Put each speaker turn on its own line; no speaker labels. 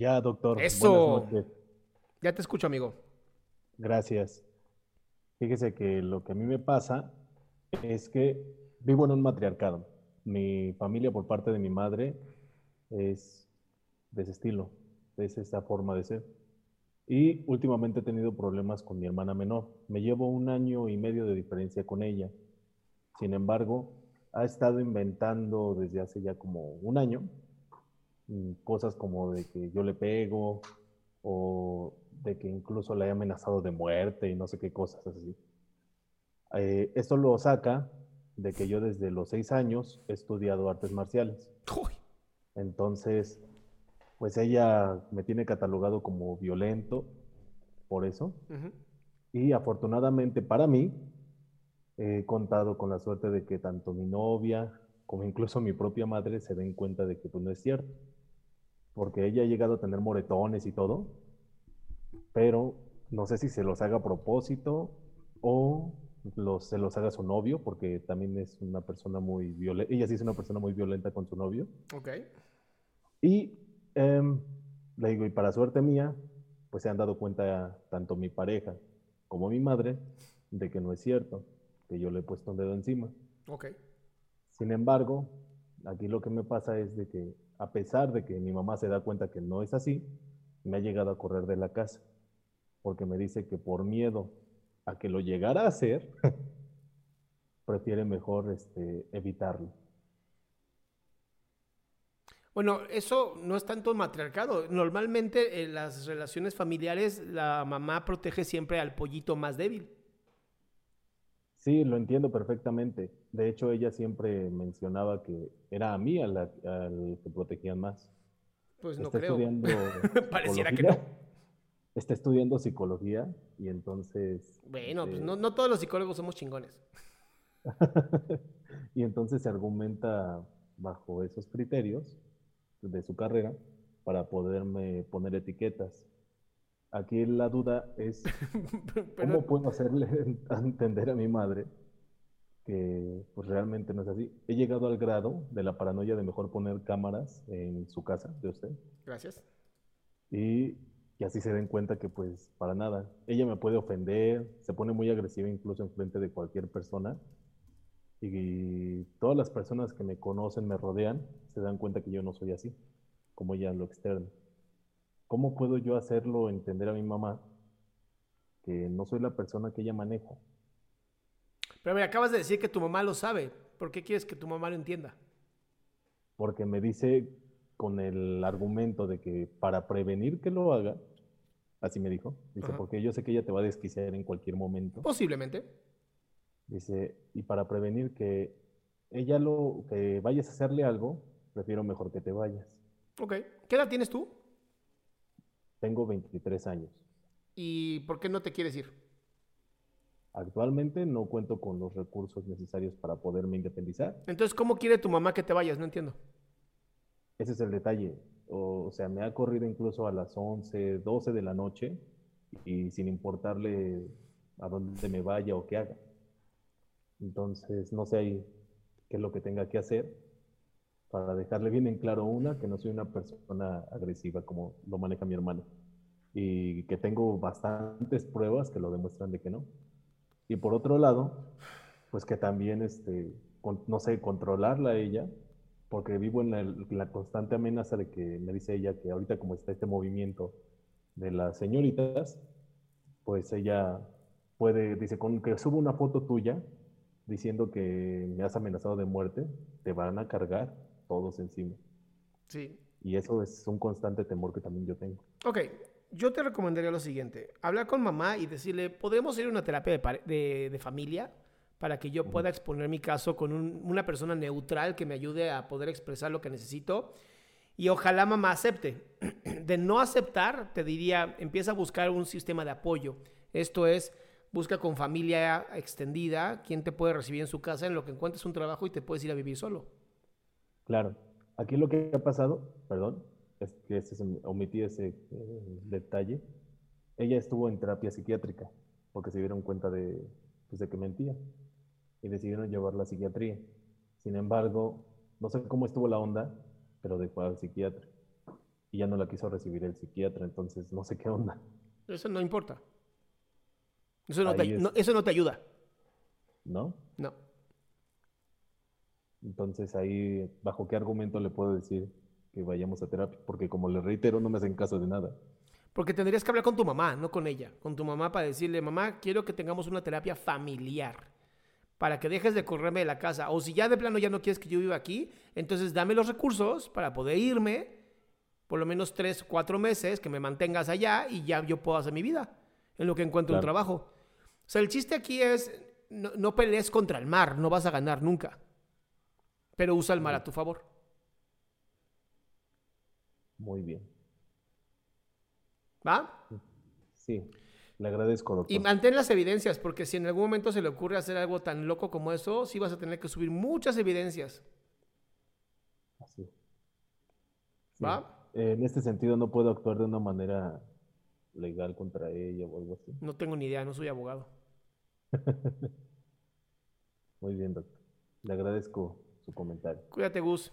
Ya, doctor.
Eso.
Buenas noches.
Ya te escucho, amigo.
Gracias. Fíjese que lo que a mí me pasa es que vivo en un matriarcado. Mi familia por parte de mi madre es de ese estilo, es esa forma de ser. Y últimamente he tenido problemas con mi hermana menor. Me llevo un año y medio de diferencia con ella. Sin embargo, ha estado inventando desde hace ya como un año cosas como de que yo le pego o de que incluso le he amenazado de muerte y no sé qué cosas así. Eh, esto lo saca de que yo desde los seis años he estudiado artes marciales. Entonces, pues ella me tiene catalogado como violento por eso.
ujú.
Y afortunadamente para mí, he contado con la suerte de que tanto mi novia como incluso mi propia madre se den cuenta de que pues, no es cierto. Porque ella ha llegado a tener moretones y todo, pero no sé si se los haga a propósito o los, se los haga su novio, porque también es una persona muy violenta. Ella sí es una persona muy violenta con su novio.
Ok.
Y em, le digo, y para suerte mía, pues se han dado cuenta tanto mi pareja como mi madre de que no es cierto, que yo le he puesto un dedo encima.
Ok.
Sin embargo, aquí lo que me pasa es de que a pesar de que mi mamá se da cuenta que no es así, me ha llegado a correr de la casa, porque me dice que por miedo a que lo llegara a hacer, prefiere mejor este, evitarlo.
Bueno, eso no es tanto matriarcado. Normalmente en las relaciones familiares la mamá protege siempre al pollito más débil.
Sí, lo entiendo perfectamente. De hecho, ella siempre mencionaba que era a mí a la- al que protegían más.
Pues no
Está
creo.
estudiando
Pareciera que no.
Está estudiando psicología y entonces...
Bueno, pues no, no todos los psicólogos somos chingones.
y entonces se argumenta bajo esos criterios de su carrera para poderme poner etiquetas. Aquí la duda es
Pero,
cómo puedo hacerle entender a mi madre que pues realmente no es así. He llegado al grado de la paranoia de mejor poner cámaras en su casa de usted
gracias.
y que así se den cuenta que pues para nada. Ella me puede ofender, se pone muy agresiva incluso en frente de cualquier persona y todas las personas que me conocen, me rodean, se dan cuenta que yo no soy así, como ella en lo externo. ¿Cómo puedo yo hacerlo entender a mi mamá que no soy la persona que ella maneja?
Pero me acabas de decir que tu mamá lo sabe. ¿Por qué quieres que tu mamá lo entienda?
Porque me dice con el argumento de que para prevenir que lo haga, así me dijo, dice,
Ajá.
porque yo sé que ella te va a desquiciar en cualquier momento.
Posiblemente.
Dice, y para prevenir que ella lo, que vayas a hacerle algo, prefiero mejor que te vayas.
Ok. ¿Qué edad tienes tú?
Tengo 23 años.
¿Y por qué no te quieres ir?
Actualmente no cuento con los recursos necesarios para poderme independizar.
Entonces, ¿cómo quiere tu mamá que te vayas? No entiendo.
Ese es el detalle. O, sea, me ha corrido incluso a las 11, 12 de la noche y sin importarle a dónde me vaya o qué haga. Entonces, no sé ahí qué es lo que tenga que hacer para dejarle bien en claro una, que no soy una persona agresiva como lo maneja mi hermano y que tengo bastantes pruebas que lo demuestran de que no. Y por otro lado, pues que también, este, no sé, controlarla a ella, porque vivo en la, la, constante amenaza de que me dice ella que ahorita como está este movimiento de las señoritas, pues ella puede, dice, con que subo una foto tuya diciendo que me has amenazado de muerte, te van a cargar todos encima.
Sí.
Y eso es un constante temor que también yo tengo.
Ok, yo te recomendaría lo siguiente, hablar con mamá y decirle, ¿podemos ir a una terapia de, de, familia? Para que yo pueda exponer mi caso con una persona neutral que me ayude a poder expresar lo que necesito. Y ojalá mamá acepte. De no aceptar, te diría, empieza a buscar un sistema de apoyo. Esto es, busca con familia extendida, quién te puede recibir en su casa en lo que encuentres un trabajo y te puedes ir a vivir solo.
Claro. Aquí lo que ha pasado, perdón, es que este omití ese eh, detalle. Ella estuvo en terapia psiquiátrica porque se dieron cuenta de, pues, de que mentía y decidieron llevarla a psiquiatría. Sin embargo, no sé cómo estuvo la onda, pero dejó al psiquiatra y ya no la quiso recibir el psiquiatra, entonces no sé qué onda.
Eso no importa. Eso no, te, eso no te ayuda.
¿No?
No.
Entonces ahí, ¿bajo qué argumento le puedo decir que vayamos a terapia? Porque como le reitero, no me hacen caso de nada.
Porque tendrías que hablar con tu mamá, no con ella. Con tu mamá para decirle, mamá, quiero que tengamos una terapia familiar. Para que dejes de correrme de la casa. O si ya de plano ya no quieres que yo viva aquí, entonces dame los recursos para poder irme por lo menos tres, cuatro meses, que me mantengas allá y ya yo puedo hacer mi vida en lo que encuentro un trabajo. O sea, el chiste aquí es, no, no pelees contra el mar, no vas a ganar nunca pero usa el mar a tu favor.
Muy bien.
¿Va?
Sí, le agradezco, doctor.
Y mantén las evidencias, porque si en algún momento se le ocurre hacer algo tan loco como eso, sí vas a tener que subir muchas evidencias.
Así.
¿Va?
En este sentido, no puedo actuar de una manera legal contra ella o algo así.
No tengo ni idea, no soy abogado.
Muy bien, doctor. Le agradezco su comentario.
Cuídate, Gus.